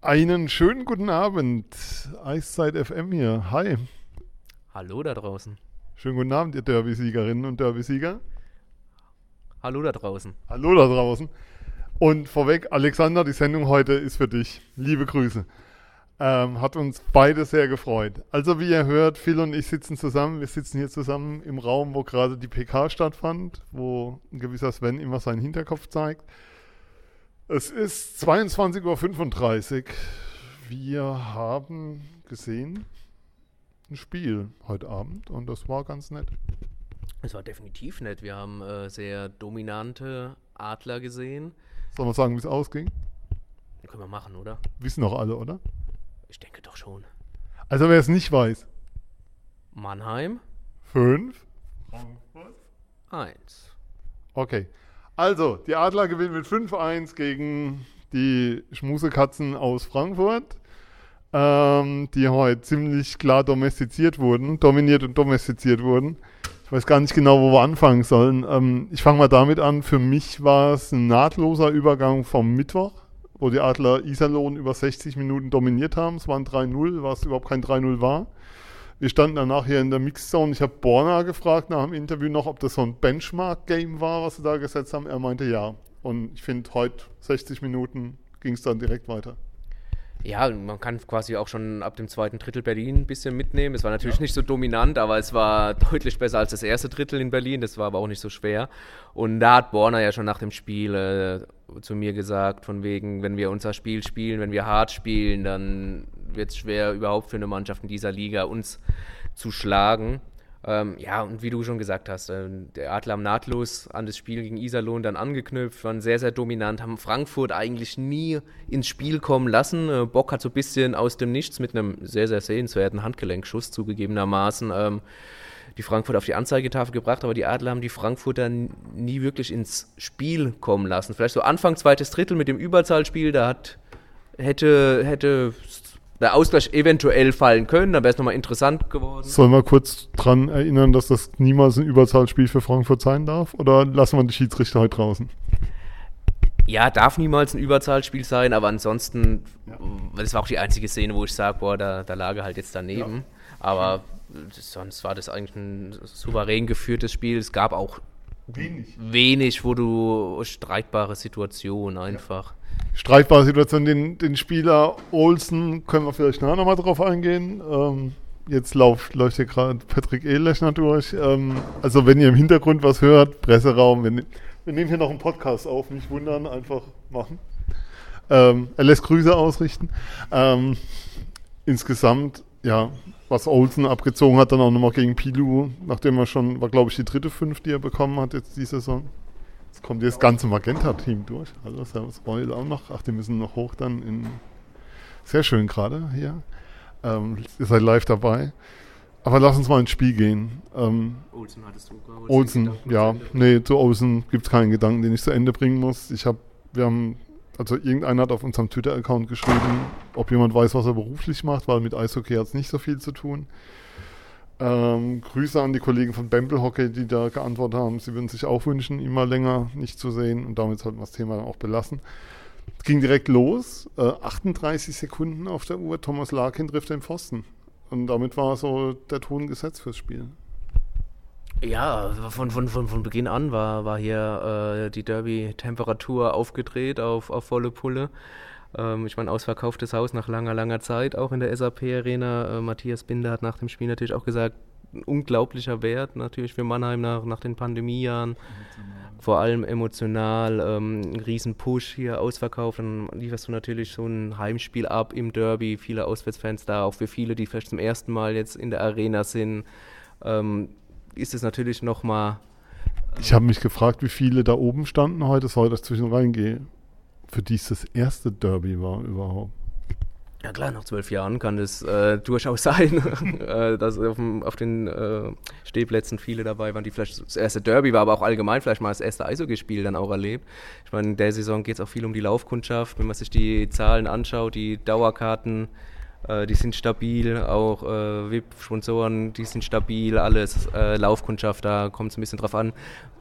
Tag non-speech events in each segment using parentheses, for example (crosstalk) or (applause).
Einen schönen guten Abend. Eiszeit FM hier. Hi. Hallo da draußen. Schönen guten Abend, ihr Derby-Siegerinnen und Derby-Sieger. Hallo da draußen. Hallo da draußen. Und vorweg, Alexander, die Sendung heute ist für dich. Liebe Grüße. Ähm, hat uns beide sehr gefreut. Also wie ihr hört, Phil und ich sitzen zusammen. Wir sitzen hier zusammen im Raum, wo gerade die PK stattfand, wo ein gewisser Sven immer seinen Hinterkopf zeigt. Es ist 22.35 Uhr. Wir haben gesehen ein Spiel heute Abend und das war ganz nett. Es war definitiv nett. Wir haben äh, sehr dominante Adler gesehen. Sollen wir sagen, wie es ausging? Können wir machen, oder? Wissen doch alle, oder? Ich denke doch schon. Also wer es nicht weiß. Mannheim Fünf. 1. Okay. Also, die Adler gewinnen mit 5-1 gegen die Schmusekatzen aus Frankfurt, ähm, die heute ziemlich klar domestiziert wurden, dominiert und domestiziert wurden. Ich weiß gar nicht genau, wo wir anfangen sollen. Ähm, ich fange mal damit an. Für mich war es ein nahtloser Übergang vom Mittwoch, wo die Adler Iserlohn über 60 Minuten dominiert haben. Es waren 3-0, was überhaupt kein 3-0 war. Wir standen danach hier in der Mixzone. Ich habe Borna gefragt nach dem Interview noch, ob das so ein Benchmark-Game war, was sie da gesetzt haben. Er meinte ja. Und ich finde, heute 60 Minuten ging es dann direkt weiter. Ja, man kann quasi auch schon ab dem zweiten Drittel Berlin ein bisschen mitnehmen. Es war natürlich ja. nicht so dominant, aber es war deutlich besser als das erste Drittel in Berlin. Das war aber auch nicht so schwer. Und da hat Borna ja schon nach dem Spiel äh, zu mir gesagt, von wegen, wenn wir unser Spiel spielen, wenn wir hart spielen, dann wird es schwer, überhaupt für eine Mannschaft in dieser Liga uns zu schlagen. Ähm, ja, und wie du schon gesagt hast, äh, der Adler haben nahtlos an das Spiel gegen Iserlohn dann angeknüpft, waren sehr, sehr dominant, haben Frankfurt eigentlich nie ins Spiel kommen lassen. Äh, Bock hat so ein bisschen aus dem Nichts mit einem sehr, sehr sehenswerten Handgelenkschuss zugegebenermaßen ähm, die Frankfurt auf die Anzeigetafel gebracht, aber die Adler haben die Frankfurter nie wirklich ins Spiel kommen lassen. Vielleicht so Anfang zweites Drittel mit dem Überzahlspiel, da hat, hätte, hätte der Ausgleich eventuell fallen können, dann wäre es nochmal interessant geworden. Sollen wir kurz dran erinnern, dass das niemals ein Überzahlspiel für Frankfurt sein darf? Oder lassen wir die Schiedsrichter heute draußen? Ja, darf niemals ein Überzahlspiel sein, aber ansonsten, ja. das war auch die einzige Szene, wo ich sage, boah, da, da lag er halt jetzt daneben. Ja. Aber sonst war das eigentlich ein souverän geführtes Spiel. Es gab auch wenig, wenig wo du streitbare Situationen einfach. Ja streitbare Situation. Den, den Spieler Olsen können wir vielleicht nachher nochmal drauf eingehen. Ähm, jetzt läuft, läuft hier gerade Patrick Ehlechner durch. Ähm, also wenn ihr im Hintergrund was hört, Presseraum, wir, wir nehmen hier noch einen Podcast auf, nicht wundern, einfach machen. Ähm, er lässt Grüße ausrichten. Ähm, insgesamt, ja, was Olsen abgezogen hat, dann auch nochmal gegen Pilu, nachdem er schon, war glaube ich die dritte Fünf, die er bekommen hat jetzt diese Saison. Jetzt kommt das ganze Magenta-Team durch. Hallo, Servus Royal auch noch. Ach, die müssen noch hoch dann in. Sehr schön gerade hier. Ähm, ihr seid live dabei. Aber lass uns mal ins Spiel gehen. Ähm, Olsen hattest du gerade. Olsen, ja. Nee, zu Olsen gibt es keinen Gedanken, den ich zu Ende bringen muss. Ich habe, wir haben, also irgendeiner hat auf unserem Twitter-Account geschrieben, ob jemand weiß, was er beruflich macht, weil mit Eishockey hat es nicht so viel zu tun. Ähm, Grüße an die Kollegen von Bamble Hockey, die da geantwortet haben. Sie würden sich auch wünschen, ihn mal länger nicht zu sehen. Und damit sollten wir das Thema auch belassen. Es ging direkt los. Äh, 38 Sekunden auf der Uhr. Thomas Larkin trifft den Pfosten. Und damit war so der Ton gesetzt fürs Spiel. Ja, von, von, von, von Beginn an war, war hier äh, die Derby-Temperatur aufgedreht auf, auf volle Pulle. Ähm, ich meine, ausverkauftes Haus nach langer, langer Zeit, auch in der SAP-Arena. Äh, Matthias Binder hat nach dem Spiel natürlich auch gesagt, ein unglaublicher Wert natürlich für Mannheim nach, nach den Pandemiejahren. Vor allem emotional, ähm, ein riesen Push hier ausverkauft. Dann lieferst du natürlich so ein Heimspiel ab im Derby. Viele Auswärtsfans da, auch für viele, die vielleicht zum ersten Mal jetzt in der Arena sind, ähm, ist es natürlich nochmal. Äh, ich habe mich gefragt, wie viele da oben standen heute, soll das zwischen reingehe für die es das erste Derby war überhaupt. Ja klar, nach zwölf Jahren kann es äh, durchaus (laughs) sein, äh, dass auf, dem, auf den äh, Stehplätzen viele dabei waren, die vielleicht das erste Derby war, aber auch allgemein vielleicht mal das erste Eishockeyspiel dann auch erlebt. Ich meine, in der Saison geht es auch viel um die Laufkundschaft. Wenn man sich die Zahlen anschaut, die Dauerkarten, die sind stabil, auch äh, VIP-Sponsoren, die sind stabil, alles äh, Laufkundschaft, da kommt es ein bisschen drauf an.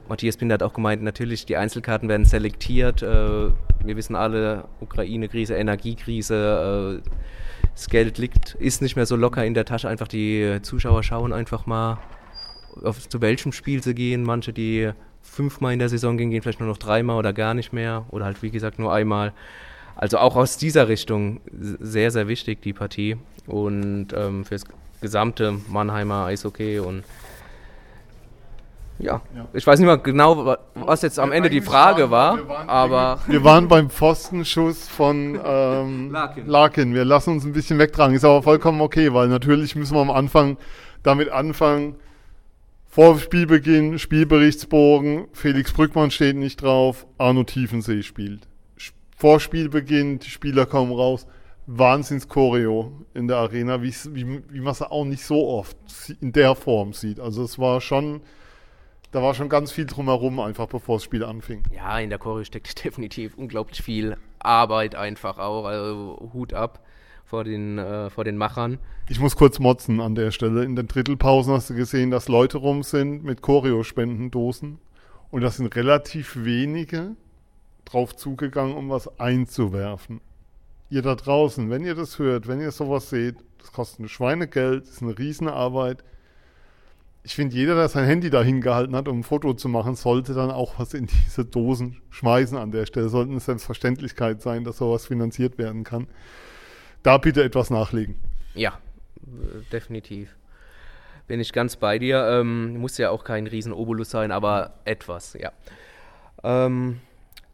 Matthias Binder hat auch gemeint, natürlich, die Einzelkarten werden selektiert. Äh, wir wissen alle, Ukraine-Krise, Energiekrise, äh, das Geld liegt, ist nicht mehr so locker in der Tasche. Einfach die Zuschauer schauen einfach mal, auf, zu welchem Spiel sie gehen. Manche, die fünfmal in der Saison gehen, gehen vielleicht nur noch dreimal oder gar nicht mehr. Oder halt, wie gesagt, nur einmal. Also auch aus dieser Richtung sehr, sehr wichtig, die Partie. Und ähm, fürs gesamte Mannheimer Eishockey und ja. ja. ich weiß nicht mal genau, was jetzt am Ende die Frage war, wir waren, aber. (laughs) Wir waren beim Pfostenschuss von (laughs) ähm, Larkin. Larkin. Wir lassen uns ein bisschen wegtragen, ist aber vollkommen okay, weil natürlich müssen wir am Anfang damit anfangen. Vor Spielbeginn, Spielberichtsbogen, Felix Brückmann steht nicht drauf, Arno Tiefensee spielt. Vor Spielbeginn, die Spieler kommen raus. Wahnsinns-Choreo in der Arena, wie, wie man es auch nicht so oft in der Form sieht. Also es war schon da war schon ganz viel drumherum, einfach bevor das Spiel anfing. Ja, in der Choreo steckt (laughs) definitiv unglaublich viel Arbeit einfach auch. Also Hut ab vor den, äh, vor den Machern. Ich muss kurz motzen an der Stelle. In den Drittelpausen hast du gesehen, dass Leute rum sind mit Choreo-Spendendosen. Und da sind relativ wenige drauf zugegangen, um was einzuwerfen. Ihr da draußen, wenn ihr das hört, wenn ihr sowas seht, das kostet ein Schweinegeld, das ist eine Riesenarbeit. Ich finde, jeder, der sein Handy da hingehalten hat, um ein Foto zu machen, sollte dann auch was in diese Dosen schmeißen an der Stelle. Sollte eine Selbstverständlichkeit sein, dass sowas finanziert werden kann. Da bitte etwas nachlegen. Ja, definitiv. Bin ich ganz bei dir. Ähm, muss ja auch kein Riesen-Obolus sein, aber etwas, ja. Ähm,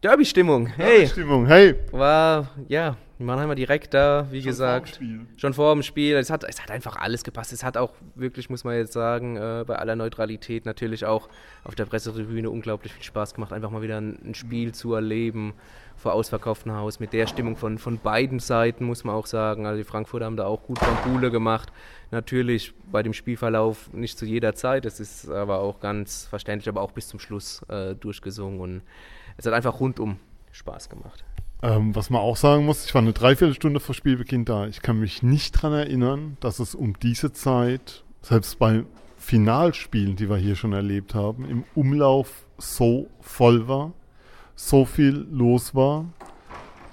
Derby-Stimmung, hey. Derby-Stimmung, hey. War, ja, Mannheimer direkt da, wie schon gesagt. Vor schon vor dem Spiel. Es hat, es hat einfach alles gepasst. Es hat auch wirklich, muss man jetzt sagen, äh, bei aller Neutralität natürlich auch auf der Pressetribüne unglaublich viel Spaß gemacht, einfach mal wieder ein, ein Spiel zu erleben vor ausverkauftem Haus mit der Stimmung von, von beiden Seiten, muss man auch sagen. Also die Frankfurter haben da auch gut von Bule gemacht. Natürlich bei dem Spielverlauf nicht zu jeder Zeit, das ist aber auch ganz verständlich, aber auch bis zum Schluss äh, durchgesungen und es hat einfach rundum Spaß gemacht. Ähm, was man auch sagen muss, ich war eine Dreiviertelstunde vor Spielbeginn da. Ich kann mich nicht daran erinnern, dass es um diese Zeit, selbst bei Finalspielen, die wir hier schon erlebt haben, im Umlauf so voll war, so viel los war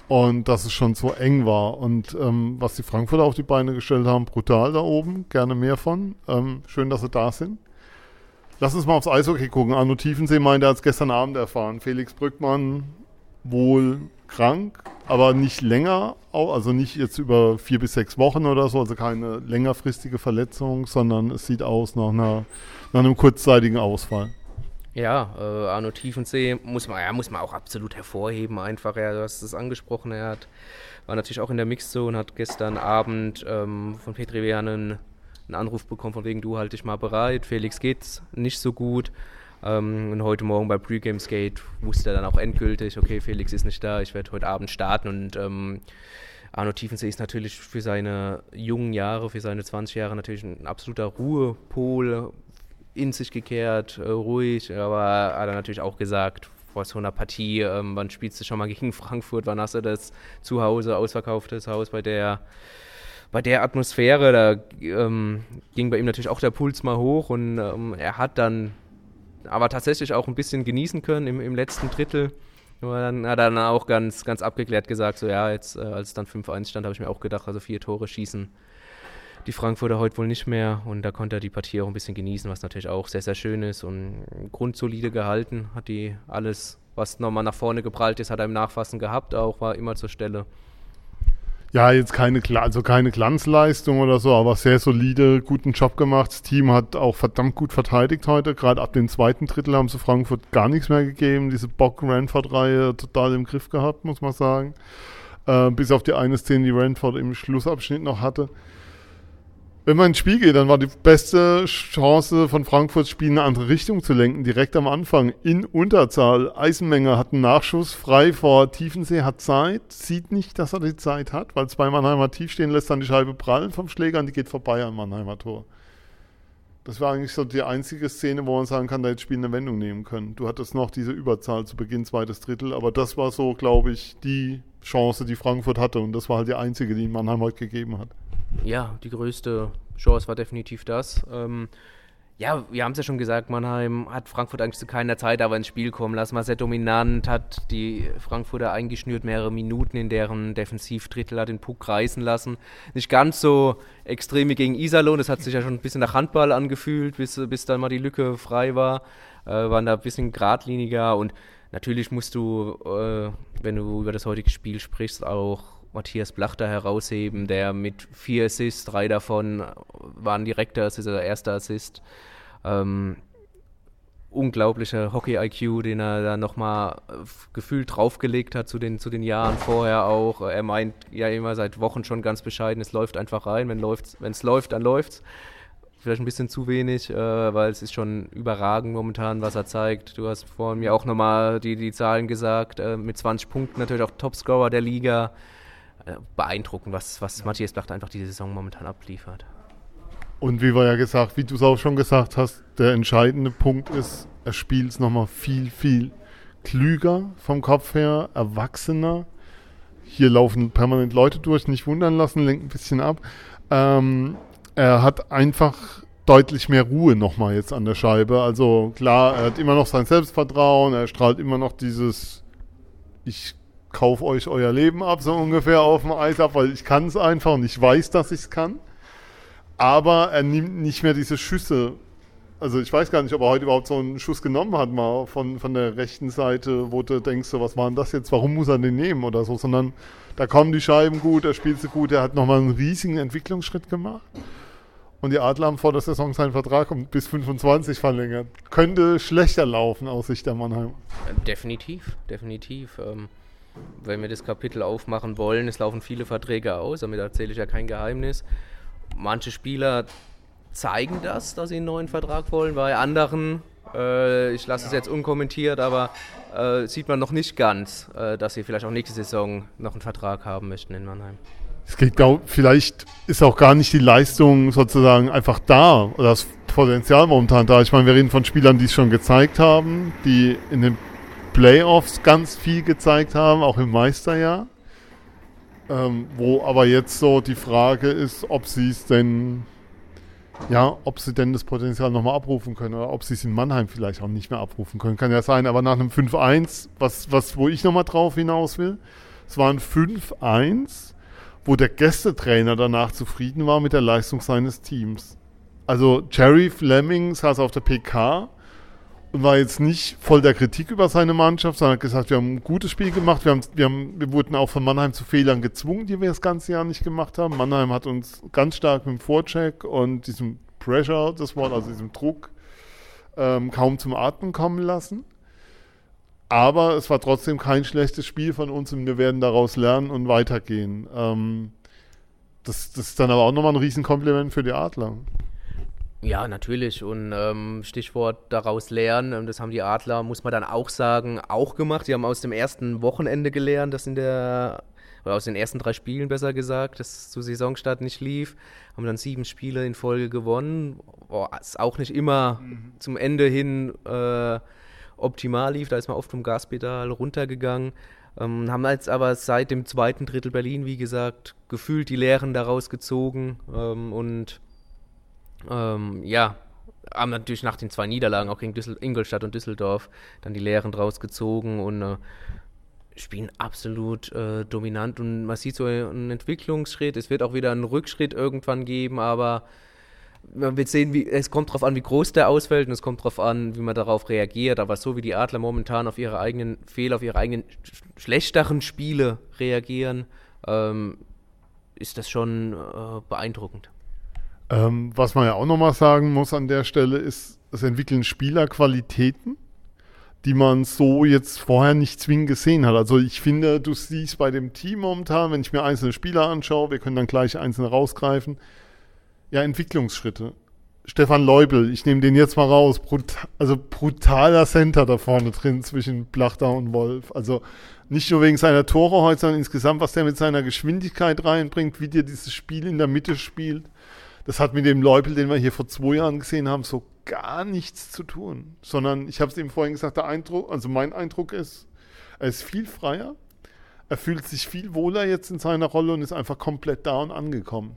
und dass es schon so eng war. Und ähm, was die Frankfurter auf die Beine gestellt haben, brutal da oben, gerne mehr von. Ähm, schön, dass sie da sind. Lass uns mal aufs Eishockey gucken. Arno Tiefensee meinte, er hat es gestern Abend erfahren. Felix Brückmann wohl krank, aber nicht länger, also nicht jetzt über vier bis sechs Wochen oder so, also keine längerfristige Verletzung, sondern es sieht aus nach, einer, nach einem kurzzeitigen Ausfall. Ja, äh, Arno Tiefensee muss man, ja, muss man auch absolut hervorheben, einfach. Ja, du hast es angesprochen, er hat, war natürlich auch in der Mixzone, hat gestern Abend ähm, von Petri Wernen einen Anruf bekommen, von wegen, du halt dich mal bereit, Felix geht's nicht so gut. Ähm, und heute Morgen bei Pre-Game Skate wusste er dann auch endgültig, okay, Felix ist nicht da, ich werde heute Abend starten. Und ähm, Arno Tiefensee ist natürlich für seine jungen Jahre, für seine 20 Jahre natürlich ein absoluter Ruhepol, in sich gekehrt, äh, ruhig, aber hat er natürlich auch gesagt, vor so einer Partie, ähm, wann spielst du schon mal gegen Frankfurt, wann hast du das zu Hause, ausverkauftes Haus bei der bei der Atmosphäre, da ähm, ging bei ihm natürlich auch der Puls mal hoch und ähm, er hat dann aber tatsächlich auch ein bisschen genießen können im, im letzten Drittel. Aber dann hat er dann auch ganz, ganz abgeklärt gesagt, so ja, jetzt äh, als es dann 5-1 stand, habe ich mir auch gedacht, also vier Tore schießen die Frankfurter heute wohl nicht mehr und da konnte er die Partie auch ein bisschen genießen, was natürlich auch sehr, sehr schön ist und grundsolide gehalten, hat die alles, was nochmal nach vorne geprallt ist, hat er im Nachfassen gehabt, auch war immer zur Stelle ja, jetzt keine, also keine Glanzleistung oder so, aber sehr solide, guten Job gemacht. Das Team hat auch verdammt gut verteidigt heute. Gerade ab dem zweiten Drittel haben sie Frankfurt gar nichts mehr gegeben. Diese Bock-Ranford-Reihe total im Griff gehabt, muss man sagen. Äh, bis auf die eine Szene, die Ranford im Schlussabschnitt noch hatte. Wenn man ins Spiel geht, dann war die beste Chance von Frankfurts Spiel in eine andere Richtung zu lenken, direkt am Anfang, in Unterzahl. Eisenmenger hat einen Nachschuss, frei vor Tiefensee, hat Zeit, sieht nicht, dass er die Zeit hat, weil zwei Mannheimer tief stehen, lässt dann die Scheibe prallen vom Schläger und die geht vorbei am Mannheimer Tor. Das war eigentlich so die einzige Szene, wo man sagen kann, da hätte Spiel eine Wendung nehmen können. Du hattest noch diese Überzahl zu Beginn, zweites Drittel, aber das war so, glaube ich, die Chance, die Frankfurt hatte und das war halt die einzige, die Mannheim heute gegeben hat. Ja, die größte Chance war definitiv das. Ähm, ja, wir haben es ja schon gesagt, Mannheim hat Frankfurt eigentlich zu keiner Zeit aber ins Spiel kommen lassen, war sehr dominant, hat die Frankfurter eingeschnürt, mehrere Minuten in deren Defensivdrittel, hat den Puck reißen lassen. Nicht ganz so extrem wie gegen Iserlohn, das hat sich ja schon ein bisschen nach Handball angefühlt, bis, bis dann mal die Lücke frei war, äh, waren da ein bisschen geradliniger und natürlich musst du, äh, wenn du über das heutige Spiel sprichst, auch Matthias Blachter herausheben, der mit vier Assists, drei davon waren direkter Assist, also erster Assist. Ähm, unglaublicher Hockey-IQ, den er da nochmal gefühlt draufgelegt hat zu den, zu den Jahren vorher auch. Er meint ja immer seit Wochen schon ganz bescheiden, es läuft einfach rein, wenn es läuft, dann läuft's. Vielleicht ein bisschen zu wenig, äh, weil es ist schon überragend momentan, was er zeigt. Du hast vorhin mir auch nochmal die, die Zahlen gesagt, äh, mit 20 Punkten natürlich auch Topscorer der Liga. Äh, beeindruckend, was, was Matthias Blacht einfach diese Saison momentan abliefert. Und wie wir ja gesagt, wie du es auch schon gesagt hast, der entscheidende Punkt ist, er spielt es nochmal viel, viel klüger vom Kopf her, erwachsener. Hier laufen permanent Leute durch, nicht wundern lassen, lenken ein bisschen ab. Ähm, er hat einfach deutlich mehr Ruhe nochmal jetzt an der Scheibe. Also klar, er hat immer noch sein Selbstvertrauen, er strahlt immer noch dieses, ich kaufe euch euer Leben ab, so ungefähr auf dem Eis ab, weil ich kann es einfach und ich weiß, dass ich es kann. Aber er nimmt nicht mehr diese Schüsse. Also ich weiß gar nicht, ob er heute überhaupt so einen Schuss genommen hat, mal von, von der rechten Seite, wo du denkst, was war denn das jetzt, warum muss er den nehmen oder so, sondern da kommen die Scheiben gut, er spielt sie gut, er hat nochmal einen riesigen Entwicklungsschritt gemacht. Und die Adler haben vor der Saison seinen Vertrag um bis 25 verlängert. Könnte schlechter laufen aus Sicht der Mannheim. Definitiv, definitiv. Ähm wenn wir das Kapitel aufmachen wollen, es laufen viele Verträge aus, damit erzähle ich ja kein Geheimnis. Manche Spieler zeigen das, dass sie einen neuen Vertrag wollen, bei anderen, äh, ich lasse es jetzt unkommentiert, aber äh, sieht man noch nicht ganz, äh, dass sie vielleicht auch nächste Saison noch einen Vertrag haben möchten in Mannheim. Es geht, glaub, vielleicht ist auch gar nicht die Leistung sozusagen einfach da oder das Potenzial momentan da. Ich meine, wir reden von Spielern, die es schon gezeigt haben, die in den Playoffs ganz viel gezeigt haben, auch im Meisterjahr. Ähm, wo aber jetzt so die Frage ist, ob sie es denn, ja, ob sie denn das Potenzial nochmal abrufen können oder ob sie es in Mannheim vielleicht auch nicht mehr abrufen können. Kann ja sein, aber nach einem 5-1, was, was, wo ich nochmal drauf hinaus will, es war ein 5-1, wo der Gästetrainer danach zufrieden war mit der Leistung seines Teams. Also Jerry Fleming saß auf der PK war jetzt nicht voll der Kritik über seine Mannschaft, sondern hat gesagt, wir haben ein gutes Spiel gemacht. Wir, haben, wir, haben, wir wurden auch von Mannheim zu Fehlern gezwungen, die wir das ganze Jahr nicht gemacht haben. Mannheim hat uns ganz stark mit dem Vorcheck und diesem Pressure, das Wort, also diesem Druck, ähm, kaum zum Atmen kommen lassen. Aber es war trotzdem kein schlechtes Spiel von uns und wir werden daraus lernen und weitergehen. Ähm, das, das ist dann aber auch nochmal ein Riesenkompliment für die Adler. Ja, natürlich. Und ähm, Stichwort daraus lernen, ähm, das haben die Adler, muss man dann auch sagen, auch gemacht. Sie haben aus dem ersten Wochenende gelernt, das in der, oder aus den ersten drei Spielen besser gesagt, das zu Saisonstart nicht lief. Haben dann sieben Spiele in Folge gewonnen. Ist auch nicht immer mhm. zum Ende hin äh, optimal lief. Da ist man oft vom Gaspedal runtergegangen. Ähm, haben jetzt aber seit dem zweiten Drittel Berlin, wie gesagt, gefühlt die Lehren daraus gezogen ähm, und ähm, ja, haben natürlich nach den zwei Niederlagen, auch gegen Düssel Ingolstadt und Düsseldorf, dann die Lehren draus gezogen und äh, spielen absolut äh, dominant. Und man sieht so einen Entwicklungsschritt. Es wird auch wieder einen Rückschritt irgendwann geben, aber man wird sehen, wie, es kommt darauf an, wie groß der ausfällt und es kommt darauf an, wie man darauf reagiert. Aber so wie die Adler momentan auf ihre eigenen Fehler, auf ihre eigenen schlechteren Spiele reagieren, ähm, ist das schon äh, beeindruckend. Ähm, was man ja auch nochmal sagen muss an der Stelle ist, es entwickeln Spieler Qualitäten, die man so jetzt vorher nicht zwingend gesehen hat. Also ich finde, du siehst bei dem Team momentan, wenn ich mir einzelne Spieler anschaue, wir können dann gleich einzelne rausgreifen, Ja, Entwicklungsschritte. Stefan Leubel, ich nehme den jetzt mal raus. Brut also brutaler Center da vorne drin zwischen Blachda und Wolf. Also nicht nur wegen seiner Tore heute, sondern insgesamt, was der mit seiner Geschwindigkeit reinbringt, wie der dieses Spiel in der Mitte spielt. Das hat mit dem Leubel, den wir hier vor zwei Jahren gesehen haben, so gar nichts zu tun. Sondern ich habe es ihm vorhin gesagt, der Eindruck, also mein Eindruck ist, er ist viel freier, er fühlt sich viel wohler jetzt in seiner Rolle und ist einfach komplett da und angekommen.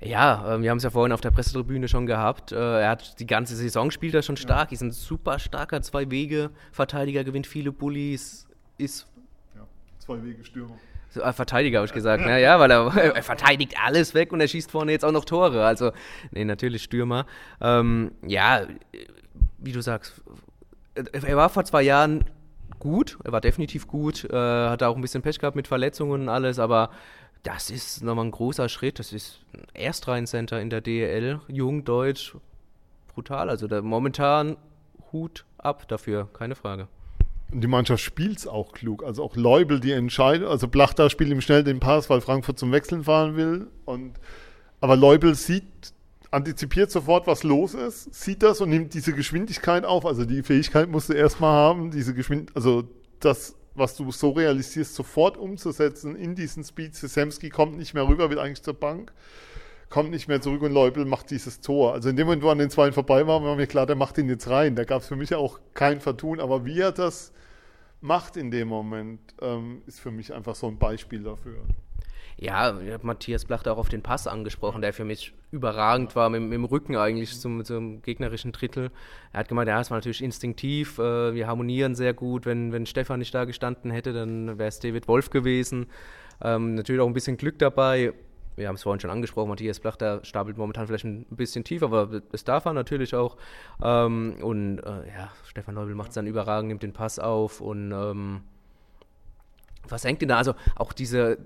Ja, äh, wir haben es ja vorhin auf der Pressetribüne schon gehabt. Äh, er hat die ganze Saison spielt er schon stark. Ja. Ist ein super starker Zwei-Wege-Verteidiger, gewinnt viele Bullies, ist. Ja, Zwei-Wege-Stürmer. So, äh, Verteidiger habe ich gesagt. Ja weil er, (laughs) er, verteidigt alles weg und er schießt vorne jetzt auch noch Tore. Also, nee, natürlich Stürmer. Ähm, ja, wie du sagst, er war vor zwei Jahren gut, er war definitiv gut, äh, hatte auch ein bisschen Pech gehabt mit Verletzungen und alles, aber das ist nochmal ein großer Schritt. Das ist ein Erstreihen-Center in der DEL, jung, deutsch, brutal. Also da momentan Hut ab dafür, keine Frage. Und die Mannschaft spielt es auch klug. Also auch Leubel, die entscheidet. Also Blachda spielt ihm schnell den Pass, weil Frankfurt zum Wechseln fahren will. Und, aber Leubel sieht, antizipiert sofort, was los ist, sieht das und nimmt diese Geschwindigkeit auf. Also die Fähigkeit musst du erstmal haben, diese Geschwindigkeit, also das was du so realisierst, sofort umzusetzen in diesen Speed. Sesemski kommt nicht mehr rüber, will eigentlich zur Bank, kommt nicht mehr zurück und Leubel macht dieses Tor. Also in dem Moment, wo an den zwei vorbei war, war mir klar, der macht ihn jetzt rein. Da gab es für mich auch kein Vertun, aber wie er das macht in dem Moment, ähm, ist für mich einfach so ein Beispiel dafür. Ja, ich habe Matthias Blachter auch auf den Pass angesprochen, der für mich überragend war, mit, mit dem Rücken eigentlich zum, zum, gegnerischen Drittel. Er hat gemeint, ja, es war natürlich instinktiv, äh, wir harmonieren sehr gut. Wenn, wenn Stefan nicht da gestanden hätte, dann wäre es David Wolf gewesen. Ähm, natürlich auch ein bisschen Glück dabei. Wir haben es vorhin schon angesprochen, Matthias Blachter stapelt momentan vielleicht ein bisschen tief, aber es darf er natürlich auch. Ähm, und äh, ja, Stefan Neubel macht es dann überragend, nimmt den Pass auf und ähm, was hängt denn da? Also auch diese,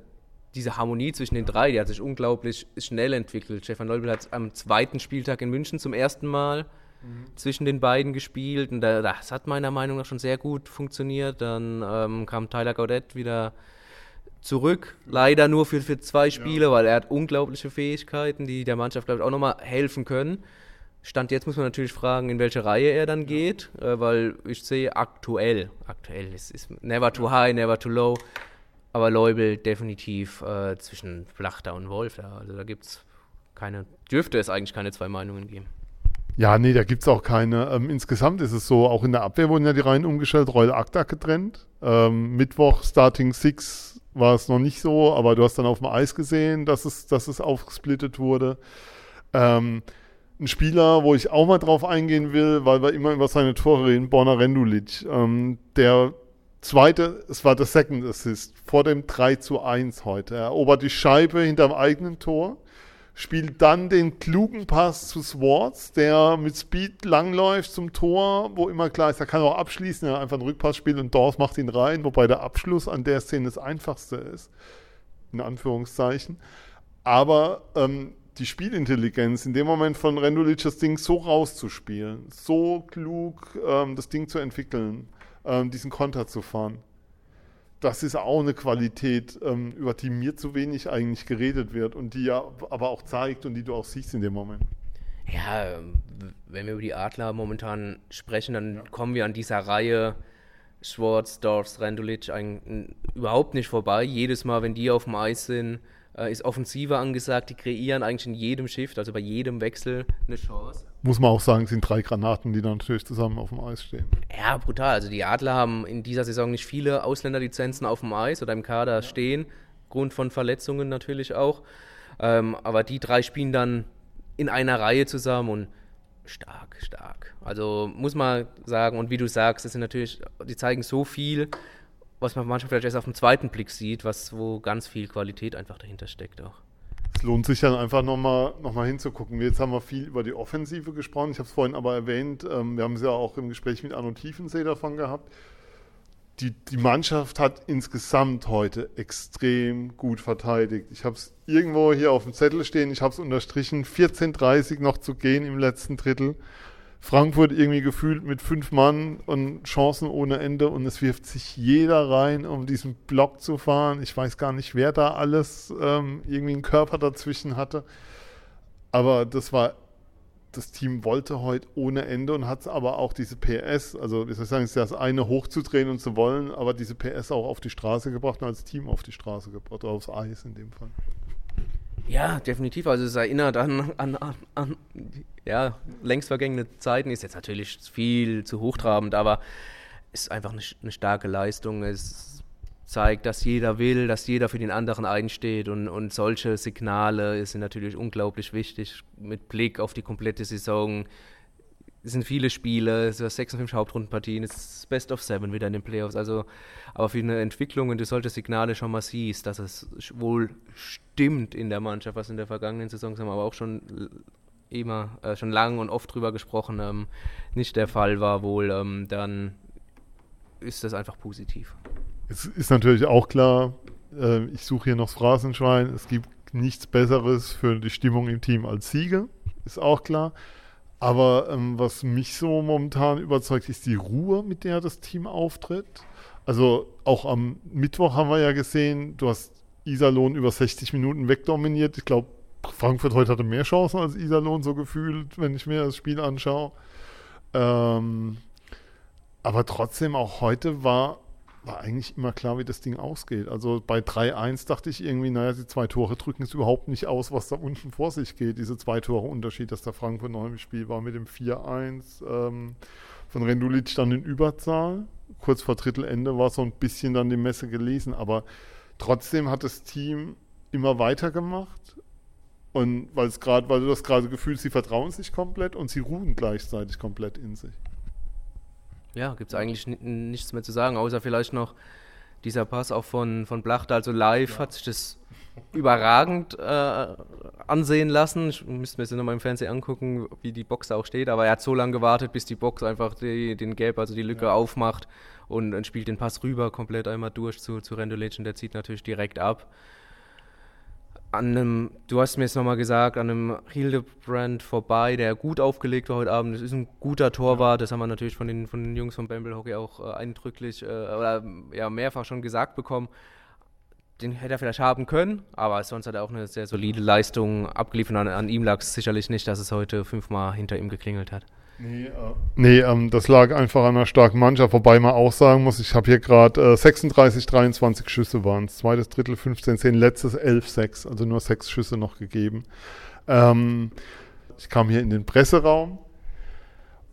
diese Harmonie zwischen den drei, die hat sich unglaublich schnell entwickelt. Stefan Leubel hat am zweiten Spieltag in München zum ersten Mal mhm. zwischen den beiden gespielt und das hat meiner Meinung nach schon sehr gut funktioniert. Dann ähm, kam Tyler Gaudet wieder zurück, leider nur für, für zwei Spiele, ja. weil er hat unglaubliche Fähigkeiten, die der Mannschaft, glaube ich, auch nochmal helfen können. Stand jetzt muss man natürlich fragen, in welche Reihe er dann geht, äh, weil ich sehe aktuell, aktuell ist, ist never too high, never too low aber Leubel definitiv äh, zwischen Flachter und Wolf. Ja. Also da gibt es keine, dürfte es eigentlich keine zwei Meinungen geben. Ja, nee, da gibt es auch keine. Ähm, insgesamt ist es so, auch in der Abwehr wurden ja die Reihen umgestellt, Reul Akta getrennt. Ähm, Mittwoch Starting Six war es noch nicht so, aber du hast dann auf dem Eis gesehen, dass es, dass es aufgesplittet wurde. Ähm, ein Spieler, wo ich auch mal drauf eingehen will, weil wir immer über seine Tore reden, Borna Rendulic, ähm, der Zweite, es war der Second Assist vor dem 3 zu 1 heute. Er erobert die Scheibe hinterm eigenen Tor, spielt dann den klugen Pass zu Swartz, der mit Speed langläuft zum Tor, wo immer klar ist, er kann auch abschließen, er einfach einen Rückpass spielt und Dorf macht ihn rein, wobei der Abschluss an der Szene das einfachste ist, in Anführungszeichen. Aber ähm, die Spielintelligenz in dem Moment von Rendulic das Ding so rauszuspielen, so klug ähm, das Ding zu entwickeln, ähm, diesen Konter zu fahren. Das ist auch eine Qualität, ähm, über die mir zu wenig eigentlich geredet wird und die ja aber auch zeigt und die du auch siehst in dem Moment. Ja, wenn wir über die Adler momentan sprechen, dann ja. kommen wir an dieser Reihe Schwartz, Dorfs, Rendulic überhaupt nicht vorbei. Jedes Mal, wenn die auf dem Eis sind, äh, ist Offensive angesagt. Die kreieren eigentlich in jedem Shift, also bei jedem Wechsel eine Chance. Muss man auch sagen, sind drei Granaten, die dann natürlich zusammen auf dem Eis stehen. Ja, brutal. Also die Adler haben in dieser Saison nicht viele Ausländerlizenzen auf dem Eis oder im Kader ja. stehen. Grund von Verletzungen natürlich auch. Ähm, aber die drei spielen dann in einer Reihe zusammen und stark, stark. Also muss man sagen, und wie du sagst, das sind natürlich, die zeigen so viel, was man manchmal vielleicht erst auf den zweiten Blick sieht, was, wo ganz viel Qualität einfach dahinter steckt auch. Es lohnt sich dann einfach nochmal noch mal hinzugucken. Jetzt haben wir viel über die Offensive gesprochen. Ich habe es vorhin aber erwähnt, ähm, wir haben es ja auch im Gespräch mit Arno Tiefensee davon gehabt. Die, die Mannschaft hat insgesamt heute extrem gut verteidigt. Ich habe es irgendwo hier auf dem Zettel stehen, ich habe es unterstrichen, 14.30 noch zu gehen im letzten Drittel. Frankfurt irgendwie gefühlt mit fünf Mann und Chancen ohne Ende und es wirft sich jeder rein, um diesen Block zu fahren. Ich weiß gar nicht, wer da alles ähm, irgendwie einen Körper dazwischen hatte. Aber das war, das Team wollte heute ohne Ende und hat aber auch diese PS, also wie soll ich sagen, ist das eine hochzudrehen und zu wollen, aber diese PS auch auf die Straße gebracht und als Team auf die Straße gebracht, aufs Eis in dem Fall. Ja, definitiv. Also es erinnert an, an, an, an ja, längst vergangene Zeiten. Ist jetzt natürlich viel zu hochtrabend, aber ist einfach eine, eine, starke Leistung. Es zeigt, dass jeder will, dass jeder für den anderen einsteht und, und solche Signale sind natürlich unglaublich wichtig mit Blick auf die komplette Saison. Es sind viele Spiele, es sind 56 Hauptrundenpartien, es ist Best of Seven wieder in den Playoffs. Also, aber für eine Entwicklung, wenn du solche Signale schon mal siehst, dass es wohl stimmt in der Mannschaft, was in der vergangenen Saison haben wir aber auch schon immer, äh, schon lange und oft drüber gesprochen, ähm, nicht der Fall war wohl, ähm, dann ist das einfach positiv. Es ist natürlich auch klar, äh, ich suche hier noch das Phrasenschwein, es gibt nichts Besseres für die Stimmung im Team als Siege, ist auch klar. Aber ähm, was mich so momentan überzeugt, ist die Ruhe, mit der das Team auftritt. Also auch am Mittwoch haben wir ja gesehen, du hast Iserlohn über 60 Minuten wegdominiert. Ich glaube, Frankfurt heute hatte mehr Chancen als Iserlohn, so gefühlt, wenn ich mir das Spiel anschaue. Ähm, aber trotzdem, auch heute war, war eigentlich immer klar, wie das Ding ausgeht. Also bei 3-1 dachte ich irgendwie, naja, die zwei Tore drücken es überhaupt nicht aus, was da unten vor sich geht. Diese zwei Tore Unterschied, dass der Frankfurt noch im Spiel war mit dem 4-1 ähm, von Rendulic dann in Überzahl. Kurz vor Drittelende war so ein bisschen dann die Messe gelesen, aber trotzdem hat das Team immer weitergemacht. Und weil es gerade, weil du das gerade gefühlt, sie vertrauen sich komplett und sie ruhen gleichzeitig komplett in sich ja, gibt es eigentlich nichts mehr zu sagen, außer vielleicht noch dieser Pass auch von, von Blachter. Also live ja. hat sich das überragend äh, ansehen lassen. Ich müsste mir jetzt nochmal im Fernsehen angucken, wie die Box da auch steht. Aber er hat so lange gewartet, bis die Box einfach die, den Gap, also die Lücke ja. aufmacht und, und, spielt den Pass rüber komplett einmal durch zu, zu Rendulic und der zieht natürlich direkt ab an einem, du hast mir jetzt nochmal gesagt, an einem Hildebrand vorbei, der gut aufgelegt war heute Abend. Das ist ein guter Torwart, das haben wir natürlich von den, von den Jungs von Bamble Hockey auch äh, eindrücklich äh, oder ja, mehrfach schon gesagt bekommen. Den hätte er vielleicht haben können, aber sonst hat er auch eine sehr solide Leistung abgeliefert. An, an ihm lag es sicherlich nicht, dass es heute fünfmal hinter ihm geklingelt hat. Nee, äh, nee ähm, das lag einfach an einer starken Mannschaft, wobei man auch sagen muss, ich habe hier gerade äh, 36, 23 Schüsse waren es. Zweites Drittel 15, 10, letztes 11, 6, also nur sechs Schüsse noch gegeben. Ähm, ich kam hier in den Presseraum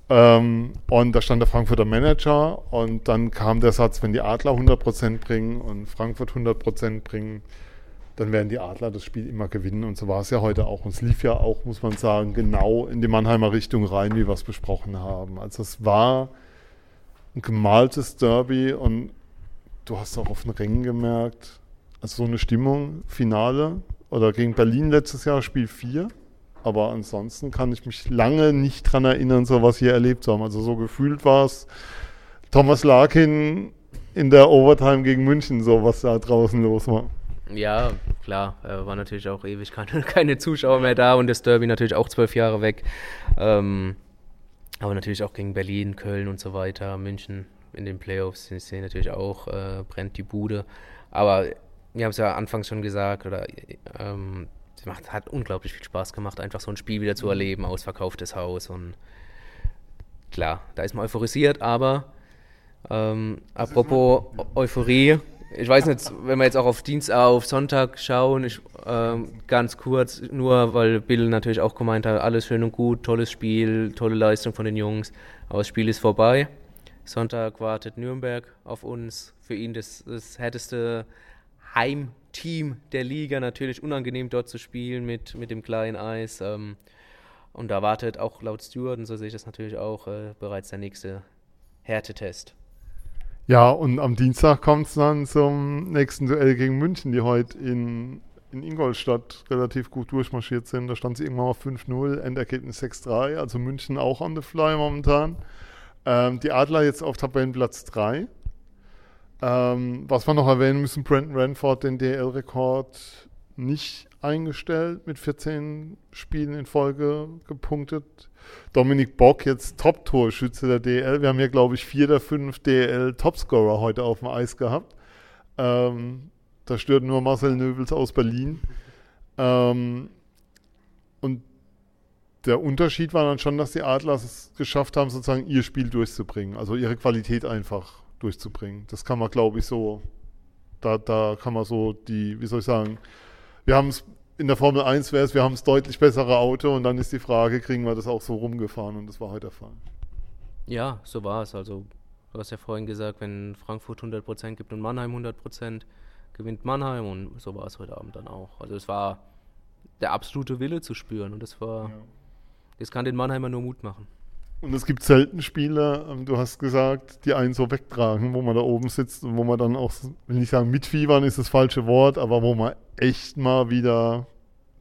ähm, und da stand der Frankfurter Manager und dann kam der Satz, wenn die Adler 100% bringen und Frankfurt 100% bringen, dann werden die Adler das Spiel immer gewinnen. Und so war es ja heute auch. Und es lief ja auch, muss man sagen, genau in die Mannheimer Richtung rein, wie wir es besprochen haben. Also es war ein gemaltes Derby und du hast auch auf den Rängen gemerkt, also so eine Stimmung, Finale oder gegen Berlin letztes Jahr Spiel 4. Aber ansonsten kann ich mich lange nicht dran erinnern, so was wir erlebt zu haben. Also so gefühlt war es Thomas Larkin in der Overtime gegen München, so was da draußen los war. Ja, klar, äh, war natürlich auch ewig keine, (laughs) keine, Zuschauer mehr da und das Derby natürlich auch zwölf Jahre weg. Ähm, aber natürlich auch gegen Berlin, Köln und so weiter, München in den Playoffs ich sehe natürlich auch, äh, brennt die Bude. Aber wir haben es ja anfangs schon gesagt, oder ähm, es macht, hat unglaublich viel Spaß gemacht, einfach so ein Spiel wieder zu erleben, ausverkauftes Haus und klar, da ist man euphorisiert, aber ähm, apropos Euphorie, ich weiß nicht, wenn wir jetzt auch auf Dienst, auf Sonntag schauen, ich, ähm, ganz kurz, nur weil Bill natürlich auch gemeint hat, alles schön und gut, tolles Spiel, tolle Leistung von den Jungs, aber das Spiel ist vorbei. Sonntag wartet Nürnberg auf uns, für ihn das, das härteste Heimteam der Liga, natürlich unangenehm dort zu spielen mit, mit dem kleinen Eis. Ähm, und da wartet auch laut Stewart, und so sehe ich das natürlich auch, äh, bereits der nächste Härtetest. Ja, und am Dienstag kommt es dann zum nächsten Duell gegen München, die heute in, in Ingolstadt relativ gut durchmarschiert sind. Da stand sie irgendwann auf 5-0, Endergebnis 6-3, also München auch on the fly momentan. Ähm, die Adler jetzt auf Tabellenplatz 3. Ähm, was wir noch erwähnen müssen, Brandon Ranford den DL-Rekord nicht eingestellt, mit 14 Spielen in Folge gepunktet. Dominik Bock jetzt Top-Torschütze der DL. Wir haben ja, glaube ich, vier der fünf DL-Topscorer heute auf dem Eis gehabt. Ähm, da stört nur Marcel Nöbels aus Berlin. Ähm, und der Unterschied war dann schon, dass die Adler es geschafft haben, sozusagen ihr Spiel durchzubringen, also ihre Qualität einfach durchzubringen. Das kann man, glaube ich, so, da, da kann man so die, wie soll ich sagen, wir haben es in der Formel 1 wäre es, wir haben das deutlich bessere Auto und dann ist die Frage, kriegen wir das auch so rumgefahren und das war heute der Fall. Ja, so war es. Also, du hast ja vorhin gesagt, wenn Frankfurt 100% gibt und Mannheim 100%, gewinnt Mannheim und so war es heute Abend dann auch. Also, es war der absolute Wille zu spüren und das war, ja. das kann den Mannheimer nur Mut machen. Und es gibt selten Spiele, ähm, du hast gesagt, die einen so wegtragen, wo man da oben sitzt und wo man dann auch, will nicht sagen, mitfiebern ist das falsche Wort, aber wo man echt mal wieder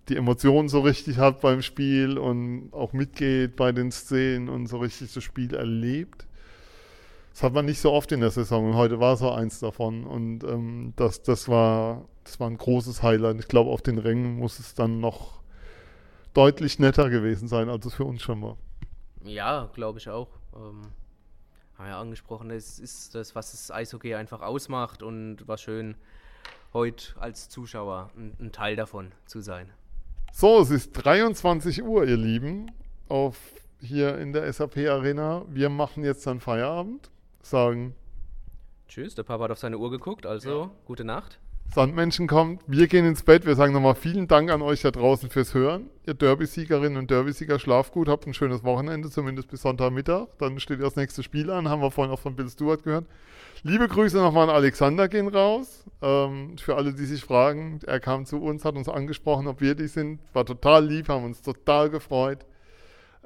die Emotionen so richtig hat beim Spiel und auch mitgeht bei den Szenen und so richtig das Spiel erlebt. Das hat man nicht so oft in der Saison und heute war so eins davon und ähm, das, das, war, das war ein großes Highlight. Ich glaube, auf den Rängen muss es dann noch deutlich netter gewesen sein, als es für uns schon war. Ja, glaube ich auch. Ähm, haben ja angesprochen, es ist das, was das Eishockey einfach ausmacht und war schön, heute als Zuschauer ein, ein Teil davon zu sein. So, es ist 23 Uhr, ihr Lieben, auf hier in der SAP Arena. Wir machen jetzt dann Feierabend, sagen Tschüss, der Papa hat auf seine Uhr geguckt, also ja. gute Nacht. Sandmenschen kommt. Wir gehen ins Bett. Wir sagen nochmal vielen Dank an euch da draußen fürs Hören. Ihr Derby-Siegerinnen und Derby-Sieger, schlaft gut, habt ein schönes Wochenende, zumindest bis Sonntagmittag. Dann steht das nächste Spiel an, haben wir vorhin auch von Bill Stewart gehört. Liebe Grüße nochmal an Alexander gehen raus. Ähm, für alle, die sich fragen, er kam zu uns, hat uns angesprochen, ob wir die sind. War total lieb, haben uns total gefreut.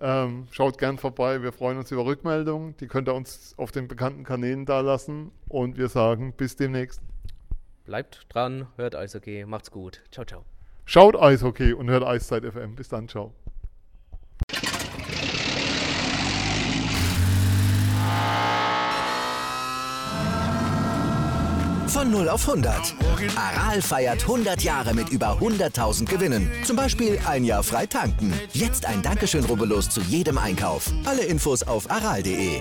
Ähm, schaut gern vorbei, wir freuen uns über Rückmeldungen. Die könnt ihr uns auf den bekannten Kanälen da lassen. Und wir sagen bis demnächst. Bleibt dran, hört Eishockey, macht's gut. Ciao, ciao. Schaut Eishockey und hört Eiszeit FM. Bis dann, ciao. Von 0 auf 100. Aral feiert 100 Jahre mit über 100.000 Gewinnen. Zum Beispiel ein Jahr frei tanken. Jetzt ein Dankeschön, rubbellos zu jedem Einkauf. Alle Infos auf aral.de.